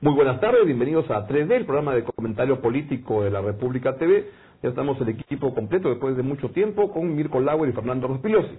Muy buenas tardes, bienvenidos a 3D, el programa de comentario político de la República TV. Ya estamos el equipo completo después de mucho tiempo con Mirko Lauer y Fernando Rospigliosi.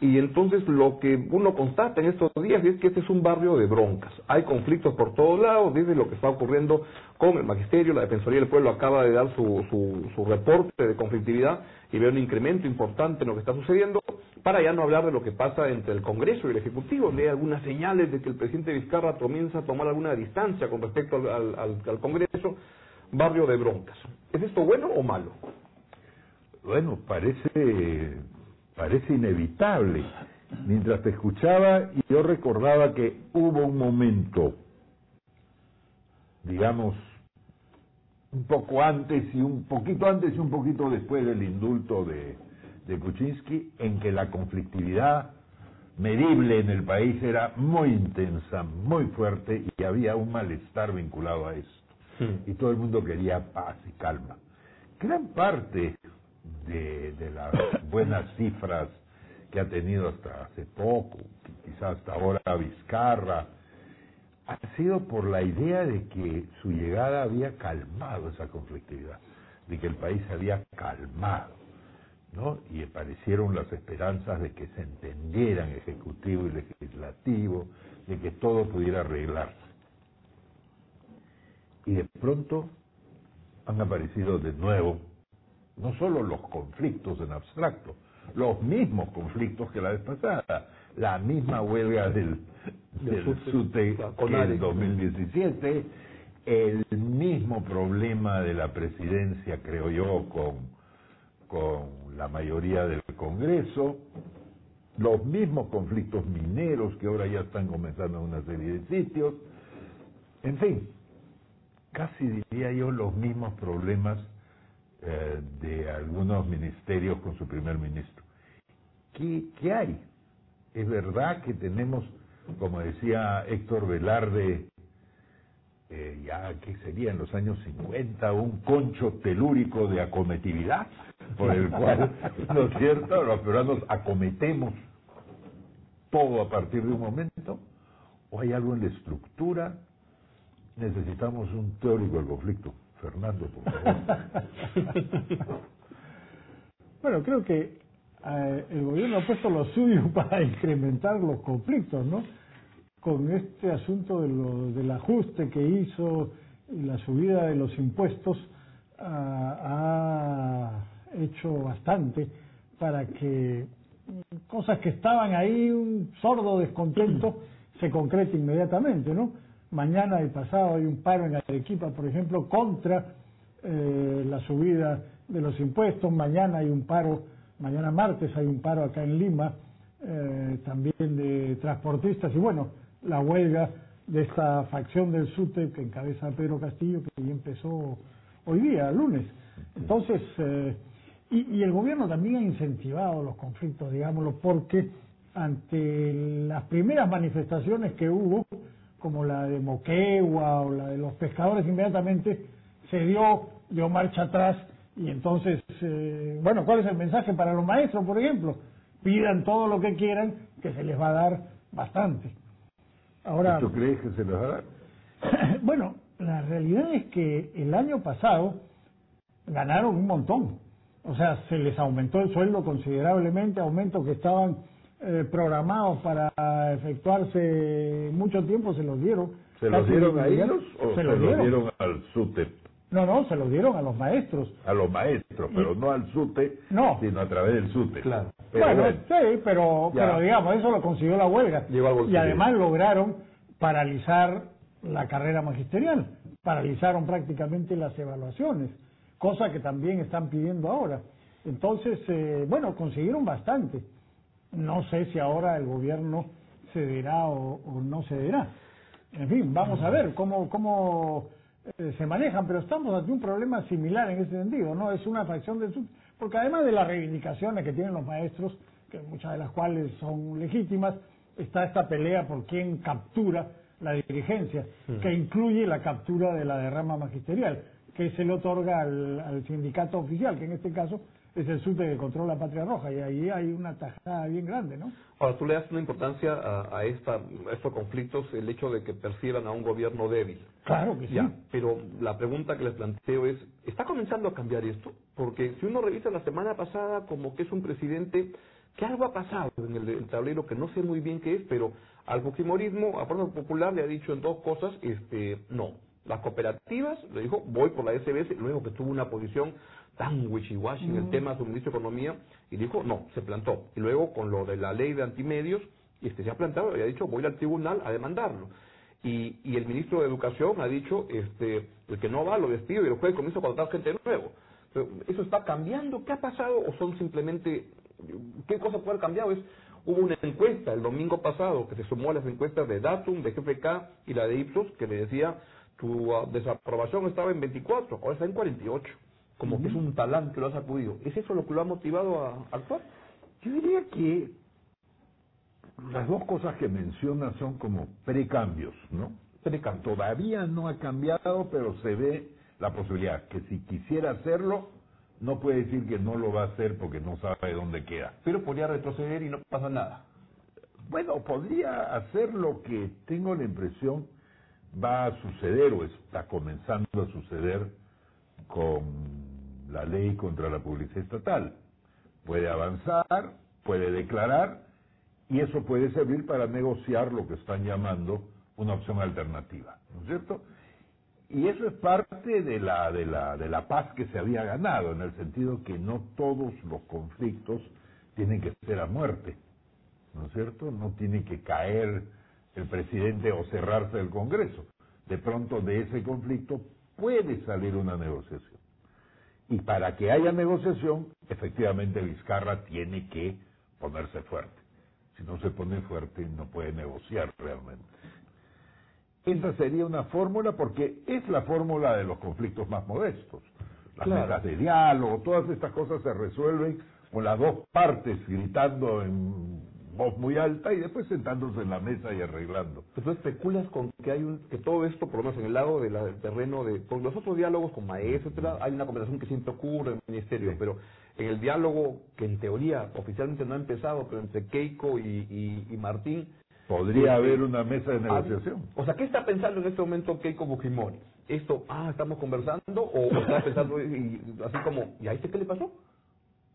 Y entonces lo que uno constata en estos días es que este es un barrio de broncas. Hay conflictos por todos lados, desde lo que está ocurriendo con el magisterio, la Defensoría del Pueblo acaba de dar su, su, su reporte de conflictividad y ve un incremento importante en lo que está sucediendo, para ya no hablar de lo que pasa entre el Congreso y el Ejecutivo. Lee algunas señales de que el presidente Vizcarra comienza a tomar alguna distancia con respecto al Congreso. Barrio de broncas. ¿Es esto bueno o malo? Bueno, parece parece inevitable. Mientras te escuchaba, yo recordaba que hubo un momento, digamos, un poco antes y un poquito antes y un poquito después del indulto de, de Kuczynski, en que la conflictividad medible en el país era muy intensa, muy fuerte y había un malestar vinculado a esto. Hmm. Y todo el mundo quería paz y calma. Gran parte de, de las buenas cifras que ha tenido hasta hace poco, quizás hasta ahora Vizcarra, ha sido por la idea de que su llegada había calmado esa conflictividad, de que el país se había calmado, ¿no? Y aparecieron las esperanzas de que se entendieran ejecutivo y legislativo, de que todo pudiera arreglarse. Y de pronto han aparecido de nuevo no solo los conflictos en abstracto, los mismos conflictos que la vez pasada, la misma huelga del, del SUTE, SUTE en 2017, el mismo problema de la presidencia, creo yo, con, con la mayoría del Congreso, los mismos conflictos mineros que ahora ya están comenzando en una serie de sitios, en fin, casi diría yo los mismos problemas eh, de algunos ministerios con su primer ministro. ¿Qué, ¿Qué hay? Es verdad que tenemos, como decía Héctor Velarde, eh, ya que sería en los años 50, un concho telúrico de acometividad, por el cual, ¿no es cierto?, los peruanos acometemos todo a partir de un momento, o hay algo en la estructura, necesitamos un teórico del conflicto. Fernando, por favor. Bueno, creo que eh, el gobierno ha puesto lo suyo para incrementar los conflictos, ¿no? Con este asunto de lo, del ajuste que hizo y la subida de los impuestos ah, ha hecho bastante para que cosas que estaban ahí, un sordo descontento, se concrete inmediatamente, ¿no? Mañana y pasado hay un paro en Arequipa, por ejemplo, contra eh, la subida de los impuestos. Mañana hay un paro, mañana martes hay un paro acá en Lima, eh, también de transportistas. Y bueno, la huelga de esta facción del SUTE que encabeza Pedro Castillo, que ya empezó hoy día, lunes. Entonces, eh, y, y el gobierno también ha incentivado los conflictos, digámoslo, porque ante las primeras manifestaciones que hubo, como la de Moquegua o la de los pescadores, inmediatamente se dio, dio marcha atrás y entonces, eh, bueno, ¿cuál es el mensaje para los maestros, por ejemplo? Pidan todo lo que quieran, que se les va a dar bastante. Ahora, ¿Tú crees que se los va a dar? bueno, la realidad es que el año pasado ganaron un montón. O sea, se les aumentó el sueldo considerablemente, aumentos que estaban eh, programados para efectuarse mucho tiempo, se los dieron. ¿Se los dieron a ellos o Se se los los dieron. dieron al SUTE? No, no, se los dieron a los maestros. A los maestros, pero no al SUTE, No. sino a través del SUTE. Claro. Pero bueno, bueno, sí, pero, Ya. pero digamos, eso lo consiguió la huelga. Llegó al y además lograron paralizar la carrera magisterial, paralizaron prácticamente las evaluaciones, cosa que también están pidiendo ahora. Entonces, eh, bueno, consiguieron bastante. No sé si ahora el gobierno cederá o, o no cederá. En fin, vamos a ver cómo, cómo eh, se manejan, pero estamos ante un problema similar en ese sentido, ¿no? Es una fracción del sub, porque además de las reivindicaciones que tienen los maestros, que muchas de las cuales son legítimas, está esta pelea por quién captura la dirigencia, que incluye la captura de la derrama magisterial, que se le otorga al, al sindicato oficial, que en este caso es el SUTE que controla Patria Roja y ahí hay una tajada bien grande, ¿no? Ahora, tú le das una importancia a, a, esta, a estos conflictos el hecho de que perciban a un gobierno débil. Claro que sí. Ya, pero la pregunta que les planteo es, ¿está comenzando a cambiar esto? Porque si uno revisa la semana pasada como que es un presidente que algo ha pasado en el, el tablero que no sé muy bien qué es, pero al fujimorismo, a Fuerza Popular le ha dicho en dos cosas, este, no. Las cooperativas, le dijo, voy por la SBS, luego que tuvo una posición tan wishy-washy en el tema de suministro de economía, y dijo, no, se plantó. Y luego con lo de la ley de antimedios, este, se ha plantado y ha dicho, voy al tribunal a demandarlo. Y, y el ministro de Educación ha dicho, este, el que no va lo despido y el juez comienza a contratar gente nuevo. Pero, ¿Eso está cambiando? ¿Qué ha pasado? ¿O son simplemente, qué cosa puede haber cambiado? Es, hubo una encuesta el domingo pasado que se sumó a las encuestas de Datum, de GFK y la de Ipsos, que le decía, tu uh, desaprobación estaba en 24, ahora está en 48 como que es un talán que lo ha sacudido. ¿Es eso lo que lo ha motivado a actuar? Yo diría que las dos cosas que menciona son como precambios, ¿no? Precambios. Todavía no ha cambiado, pero se ve la posibilidad que si quisiera hacerlo, no puede decir que no lo va a hacer porque no sabe dónde queda. Pero podría retroceder y no pasa nada. Bueno, podría hacer lo que tengo la impresión va a suceder o está comenzando a suceder con la ley contra la publicidad estatal. Puede avanzar, puede declarar y eso puede servir para negociar lo que están llamando una opción alternativa, ¿no es cierto? Y eso es parte de la, de la, de la paz que se había ganado, en el sentido que no todos los conflictos tienen que ser a muerte, ¿no es cierto? No tiene que caer el presidente o cerrarse el Congreso. De pronto de ese conflicto puede salir una negociación. Y para que haya negociación, efectivamente Vizcarra tiene que ponerse fuerte. Si no se pone fuerte, no puede negociar realmente. Esa sería una fórmula porque es la fórmula de los conflictos más modestos. Las Claro. mesas de diálogo, todas estas cosas se resuelven con las dos partes gritando en voz muy alta y después sentándose en la mesa y arreglando. Pero tú especulas con que hay un, que todo esto, por lo menos en el lado de la- del terreno de, con los otros diálogos con maestros, etcétera, hay una conversación que siempre ocurre en el ministerio, Sí. pero en el diálogo que en teoría oficialmente no ha empezado, pero entre Keiko y, y, y Martín, Podría Sí, haber una mesa de negociación. Ah, O sea, ¿qué está pensando en este momento Keiko Fujimori? ¿Esto, ah, estamos conversando? ¿O está pensando y, y así como, ¿y a este qué le pasó?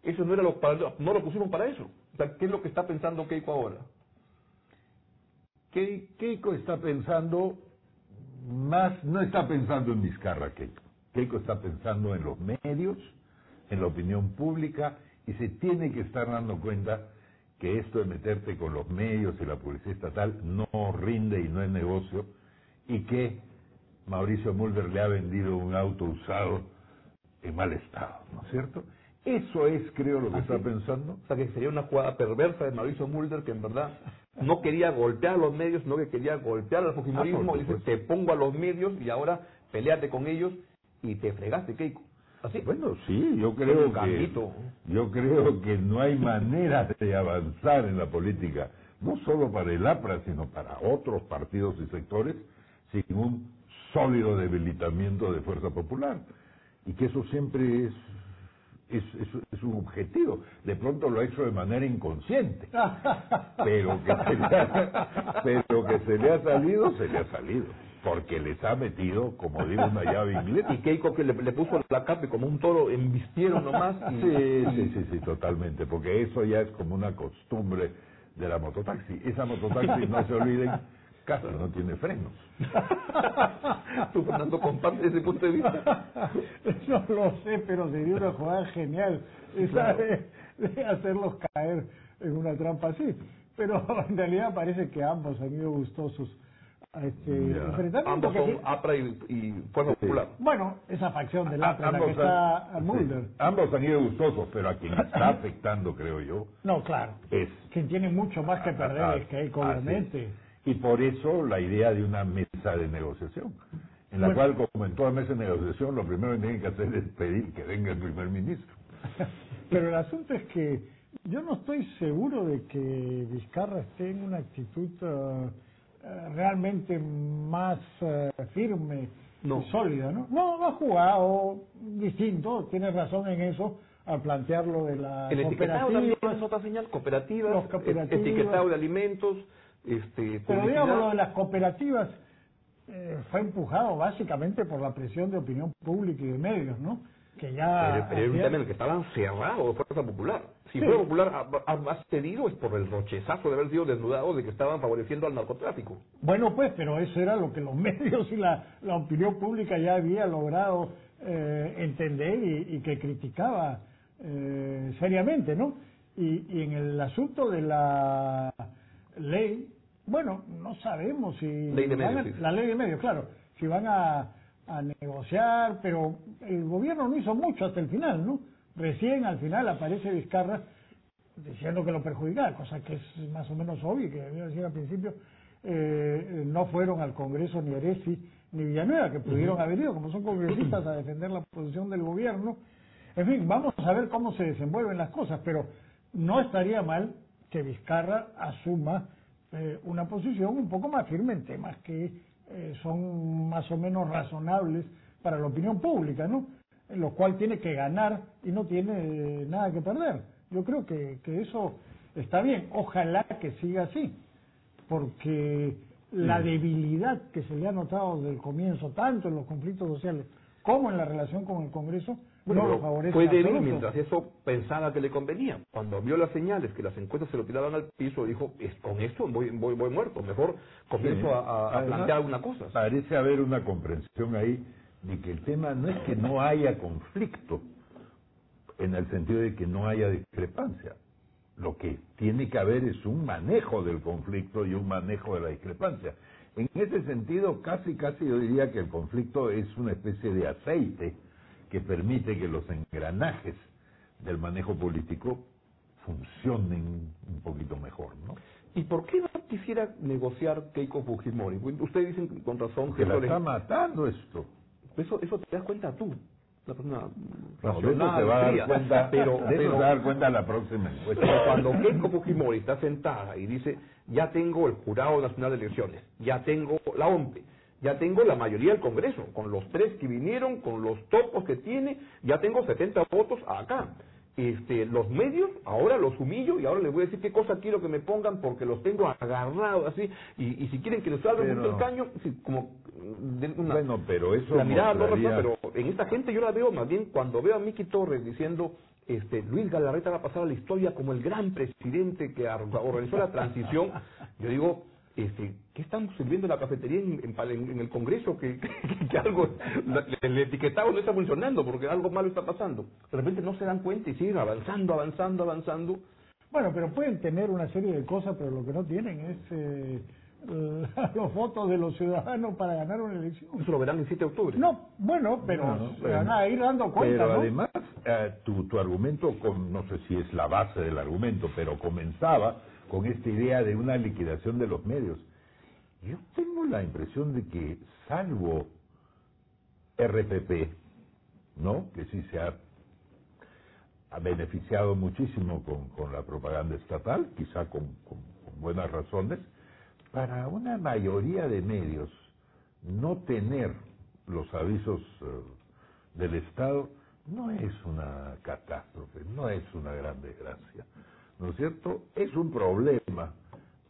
Eso no era lo para, no lo pusimos para eso. ¿Qué es lo que está pensando Keiko ahora? Ke- Keiko está pensando más, no está pensando en Vizcarra Keiko. Keiko está pensando en los medios, en la opinión pública y se tiene que estar dando cuenta que esto de meterte con los medios y la publicidad estatal no rinde y no es negocio y que Mauricio Mulder le ha vendido un auto usado en mal estado, ¿no es cierto? Eso es, creo, lo que ¿Ah, está pensando. O sea, que sería una jugada perversa de Mauricio Mulder que en verdad no quería golpear a los medios, sino que quería golpear al fujimorismo. Ah, por y dice, te pongo a los medios y ahora peleate con ellos y te fregaste, Keiko. ¿Así? Bueno, sí, yo creo que yo creo que no hay manera de avanzar en la política, no solo para el APRA, sino para otros partidos y sectores, sin un sólido debilitamiento de fuerza popular. Y que eso siempre es, es, es- es un objetivo. De pronto lo ha hecho de manera inconsciente, pero que, se le ha, pero que se le ha salido, se le ha salido. Porque les ha metido, como digo, una llave inglesa. Y Keiko que le, le puso la capa y como un toro embistieron nomás. Y, Sí, sí, sí, sí, totalmente, porque eso ya es como una costumbre de la mototaxi. Esa mototaxi, no se olviden, casi no tiene frenos. Tú, Fernando, compartes ese punto de vista. No lo sé, pero sería una jugada genial esa de, de hacerlos caer en una trampa así. Pero en realidad parece que ambos han ido gustosos a este Ya. enfrentamiento. Ambos que son sí- APRA y, y Fuerza Sí. Popular. bueno, esa facción del A- APRA en la que han- está sí, Mulder. ambos han ido gustosos, pero a quien está afectando, creo yo, No, claro. es Quien tiene mucho más que perder es ah, obviamente. sí. Y por eso la idea de una mesa de negociación, en la Bueno. cual, como en toda mesa de negociación, lo primero que tienen que hacer es pedir que venga el primer ministro. Pero el asunto es que yo no estoy seguro de que Vizcarra esté en una actitud eh, realmente más eh, firme No. y sólida, ¿no? No, no ha jugado distinto, tienes razón en eso, al plantear lo de la El etiquetado también es otra señal, cooperativas, Los cooperativas. etiquetado de alimentos, este, Pero digamos, lo de las cooperativas eh, fue empujado básicamente por la presión de opinión pública y de medios, ¿no? Que ya... Pero, era un tema en el que estaban cerrados Fuerza Popular. Si Sí. Fuerza Popular ha, ha, ha cedido es por el rochezazo de haber sido desnudados de que estaban favoreciendo al narcotráfico. Bueno, pues, pero eso era lo que los medios y la, la opinión pública ya había logrado eh, entender y, y que criticaba eh, seriamente, ¿no? Y, y en el asunto de la ley, bueno, no sabemos si... Ley de a- medios, sí. La ley de medios, claro, si van a, a negociar, pero el gobierno no hizo mucho hasta el final, ¿no? Recién al final aparece Vizcarra diciendo que lo perjudicaba, cosa que es más o menos obvio que debía decir al principio, eh, no fueron al Congreso ni Eresi ni Villanueva, que pudieron haber ido, como son congresistas, a defender la posición del gobierno. En fin, vamos a ver cómo se desenvuelven las cosas, pero no estaría mal que Vizcarra asuma eh, una posición un poco más firme en temas que eh, son más o menos razonables para la opinión pública, ¿no? En lo cual tiene que ganar y no tiene eh, nada que perder. Yo creo que, que eso está bien. Ojalá que siga así, porque la debilidad que se le ha notado desde el comienzo, tanto en los conflictos sociales como en la relación con el Congreso, Bueno, no lo favorece. fue en débil absoluto. mientras eso pensaba que le convenía. Cuando vio las señales que las encuestas se lo tiraban al piso, dijo, es, con esto voy, voy, voy muerto, mejor comienzo Sí. a, a- a Además, plantear alguna cosa. Parece haber una comprensión ahí de que el tema no es que no haya conflicto, en el sentido de que no haya discrepancia. Lo que tiene que haber es un manejo del conflicto y un manejo de la discrepancia. En ese sentido, casi, casi yo diría que el conflicto es una especie de aceite que permite que los engranajes del manejo político funcionen un poquito mejor, ¿no? ¿Y por qué no quisiera negociar Keiko Fujimori? Ustedes dicen con razón que la está matando esto. eso, eso te das cuenta tú. Una persona No, racional, se va a dar cuenta, pero, de eso pero- se va a dar cuenta la próxima encuesta. Pero cuando Keiko Fujimori está sentada y dice, ya tengo el Jurado Nacional de Elecciones, ya tengo la OMPE, ya tengo la mayoría del Congreso, con los tres que vinieron, con los topos que tiene, ya tengo 70 votos acá. Este, los medios, ahora los humillo y ahora les voy a decir qué cosa quiero que me pongan porque los tengo agarrados así, y, y si quieren que les salga Pero- mucho el caño, sí, como una, Bueno, pero eso la mirada no razón, pero en esta gente yo la veo más bien cuando veo a Miki Torres diciendo este Luis Galarreta va a pasar a la historia como el gran presidente que organizó la transición, yo digo, este, ¿qué estamos sirviendo en la cafetería en, en en- el Congreso? Que, que- que algo, el etiquetado no está funcionando porque algo malo está pasando. De repente no se dan cuenta y siguen avanzando, avanzando, avanzando. Bueno, pero pueden tener una serie de cosas, pero lo que no tienen es eh, los votos de los ciudadanos para ganar una elección. Eso lo verán el 7 de octubre. No, bueno, pero No, no, se pero- van a ir dando cuenta, Pero ¿no? además, eh, tu, tu argumento, con, no sé si es la base del argumento, pero comenzaba con esta idea de una liquidación de los medios. Yo tengo la impresión de que, salvo RPP, ¿no? Que sí se ha, beneficiado muchísimo con, la propaganda estatal, quizá con buenas razones, para una mayoría de medios no tener los avisos eh, del Estado no es una catástrofe, no es una gran desgracia, ¿no es cierto? Es un problema,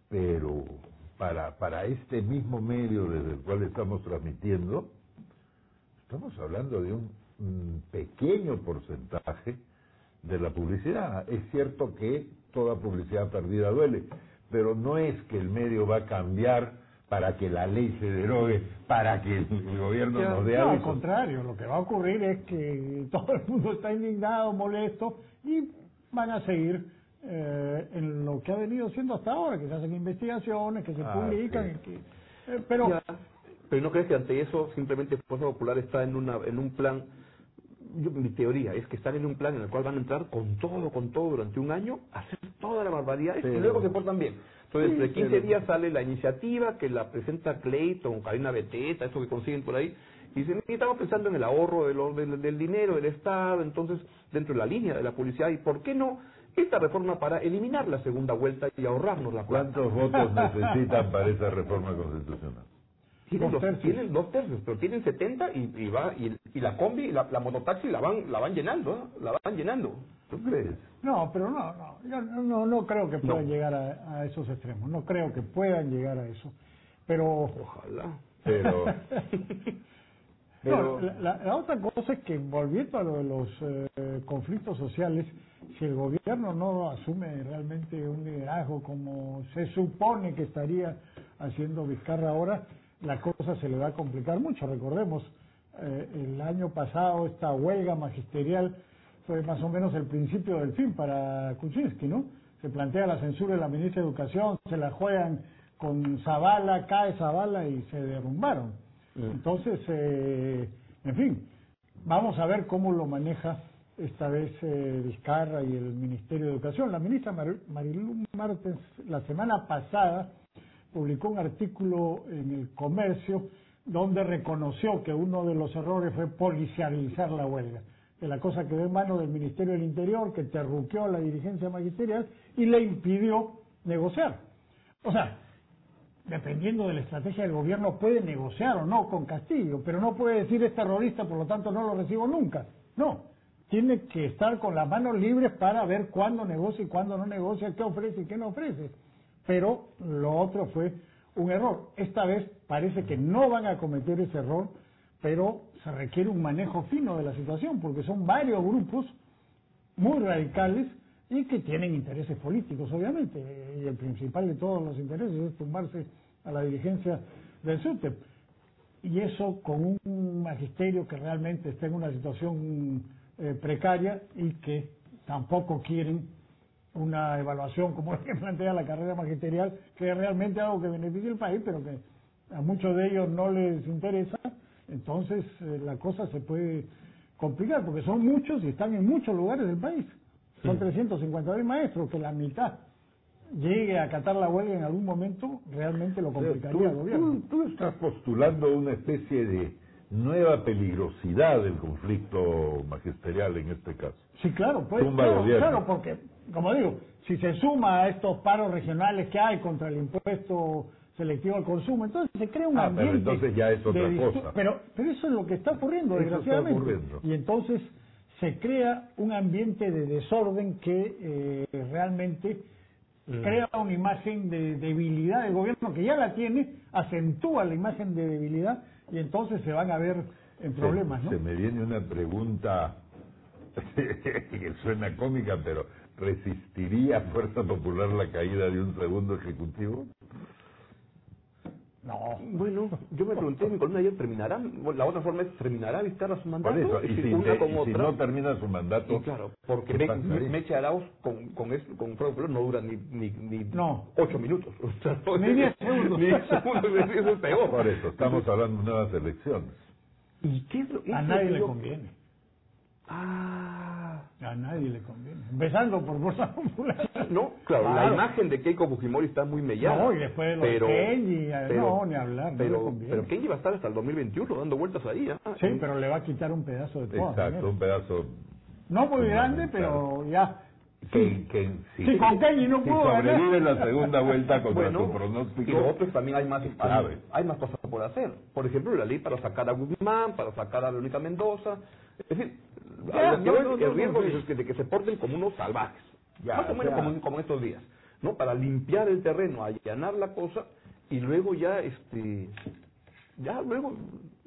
pero para, para este mismo medio desde el cual estamos transmitiendo, estamos hablando de un pequeño porcentaje de la publicidad. Es cierto que toda publicidad perdida duele, pero no es que el medio va a cambiar para que la ley se derogue, para que el gobierno nos dé No, al contrario, lo que va a ocurrir es que todo el mundo está indignado, molesto y van a seguir eh, en lo que ha venido siendo hasta ahora, que se hacen investigaciones, que se Ah, publican, sí. y que, eh, pero Ya, pero no crees que ante eso simplemente Fuerza Popular está en una en un plan yo, mi teoría es que están en un plan en el cual van a entrar con todo con todo durante un año a hacer toda la barbaridad y luego se portan bien. Entonces Sí, de 15 pero- días sale la iniciativa que la presenta Clayton Karina Beteta eso que consiguen por ahí y dicen "Sí, estamos pensando en el ahorro de lo- del, del dinero del Estado entonces dentro de la línea de la publicidad y por qué no esta reforma para eliminar la segunda vuelta y ahorrarnos la plata ¿Cuántos votos necesitan para esa reforma constitucional? Tienen Dos tercios. tienen dos tercios, pero tienen 70 y, y va y, y la combi, la, la mototaxi la van la van llenando, ¿eh? la van llenando. ¿Tú crees? No, pero no, no, yo no, no, no creo que puedan No. llegar a, a esos extremos, no creo que puedan llegar a eso. Pero, Ojalá. Pero, no, pero la, la- la otra cosa es que volviendo a lo de los eh, conflictos sociales, si el gobierno no asume realmente un liderazgo como se supone que estaría haciendo Vizcarra ahora, la cosa se le va a complicar mucho. Recordemos, eh, el año pasado esta huelga magisterial fue más o menos el principio del fin para Kuczynski, ¿no? Se plantea la censura de la ministra de Educación, se la juegan con Zavala, cae Zavala y se derrumbaron. Entonces, eh, en fin, vamos a ver cómo lo maneja esta vez eh, Vizcarra y el Ministerio de Educación. La ministra Mar- Marilu Martens la semana pasada publicó un artículo en el comercio donde reconoció que uno de los errores fue policializar la huelga, que la cosa quedó en manos del Ministerio del Interior, que terruqueó la dirigencia magisterial y le impidió negociar. O sea, dependiendo de la estrategia del gobierno, puede negociar o no con Castillo, pero no puede decir es terrorista, por lo tanto no lo recibo nunca. No, tiene que estar con las manos libres para ver cuándo negocia y cuándo no negocia, qué ofrece y qué no ofrece. Pero lo otro fue un error. Esta vez parece que no van a cometer ese error, pero se requiere un manejo fino de la situación, porque son varios grupos muy radicales y que tienen intereses políticos, obviamente. Y el principal de todos los intereses es tumbarse a la dirigencia del SUTEP. Y eso con un magisterio que realmente está en una situación eh, precaria y que tampoco quieren una evaluación como la que plantea la carrera magisterial, que es realmente algo que beneficia al país, pero que a muchos de ellos no les interesa, entonces eh, la cosa se puede complicar, porque son muchos y están en muchos lugares del país. Son 350 mil maestros, que la mitad llegue a acatar la huelga en algún momento, realmente lo complicaría al tú, gobierno. tú- tú estás postulando una especie de nueva peligrosidad del conflicto magisterial en este caso. Sí, claro, pues, claro, claro, porque, como digo, si se suma a estos paros regionales que hay contra el impuesto selectivo al consumo, entonces se crea un Ah, pero ambiente. entonces ya es otra cosa. Pero, pero eso es lo que está ocurriendo, Eso está desgraciadamente. ocurriendo. Y entonces se crea un ambiente de desorden que eh, realmente Mm. crea una imagen de debilidad del gobierno que ya la tiene, acentúa la imagen de debilidad y entonces se van a ver en problemas, se, ¿no? se me viene una pregunta que suena cómica, pero ¿resistiría Fuerza Popular la caída de un segundo ejecutivo? No. Bueno, yo me pregunté en mi columna ayer, ¿terminará? Bueno, La otra forma es, ¿terminará Vizcarra su mandato? Por eso, Es y si, una te- con y si otra. no termina su mandato, Y claro, porque ¿qué Me-? Meche Arauz con, con, es- con Fuerza Popular no dura ni, ni, ni No. ocho minutos. O sea, no- Ni diez segundos. Ni diez segundos, eso es peor. por eso, estamos hablando de nuevas elecciones. ¿Y qué es lo, A nadie le conviene. Ah, A nadie le conviene. Empezando por Fuerza Popular. no, claro, la imagen de Keiko Fujimori está muy mellada. No, y después de lo de pero, Kenji, eh, no, ni hablar, no le pero, conviene. pero Kenji va a estar hasta el 2021 dando vueltas ahí. ¿ah? Sí, pero le va a quitar un pedazo de todas Exacto, un pedazo No muy grande, pero ya. que, que si, Sí, con Kenji no si pudo ganar. sobrevive la segunda vuelta contra Bueno, su pronóstico, y lo otro es también hay más, grave. hay más cosas por hacer. Por ejemplo, la ley para sacar a Guzmán, para sacar a Verónica Mendoza. Es decir, Ya, no, no, el riesgo es que- de que se porten como unos salvajes. Ya, más o menos como, como estos días. ¿no? Para limpiar el terreno, allanar la cosa y luego ya, este ya luego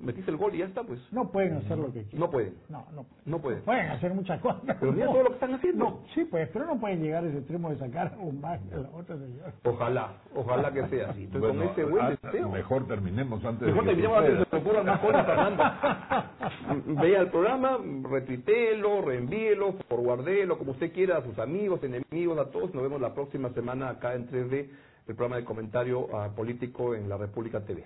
metiste el gol y ya está, pues. No pueden hacer lo que quieran. No pueden. No, no. No pueden. Pueden hacer muchas cosas. Pero mira no. todo lo que están haciendo. No, sí, pues, pero no pueden llegar a ese extremo de sacar un más a la otra señora. Ojalá, ojalá que sea así. Entonces, bueno, con ese buen ah, deseo. mejor terminemos antes Mejor de que terminemos antes de que se ocurran más cosas, Fernando. Vea el programa, retuiteelo, reenvíelo, forwardelo, como usted quiera, a sus amigos, enemigos, a todos. Nos vemos la próxima semana acá en 3D, el programa de comentario ah, político en la República TV.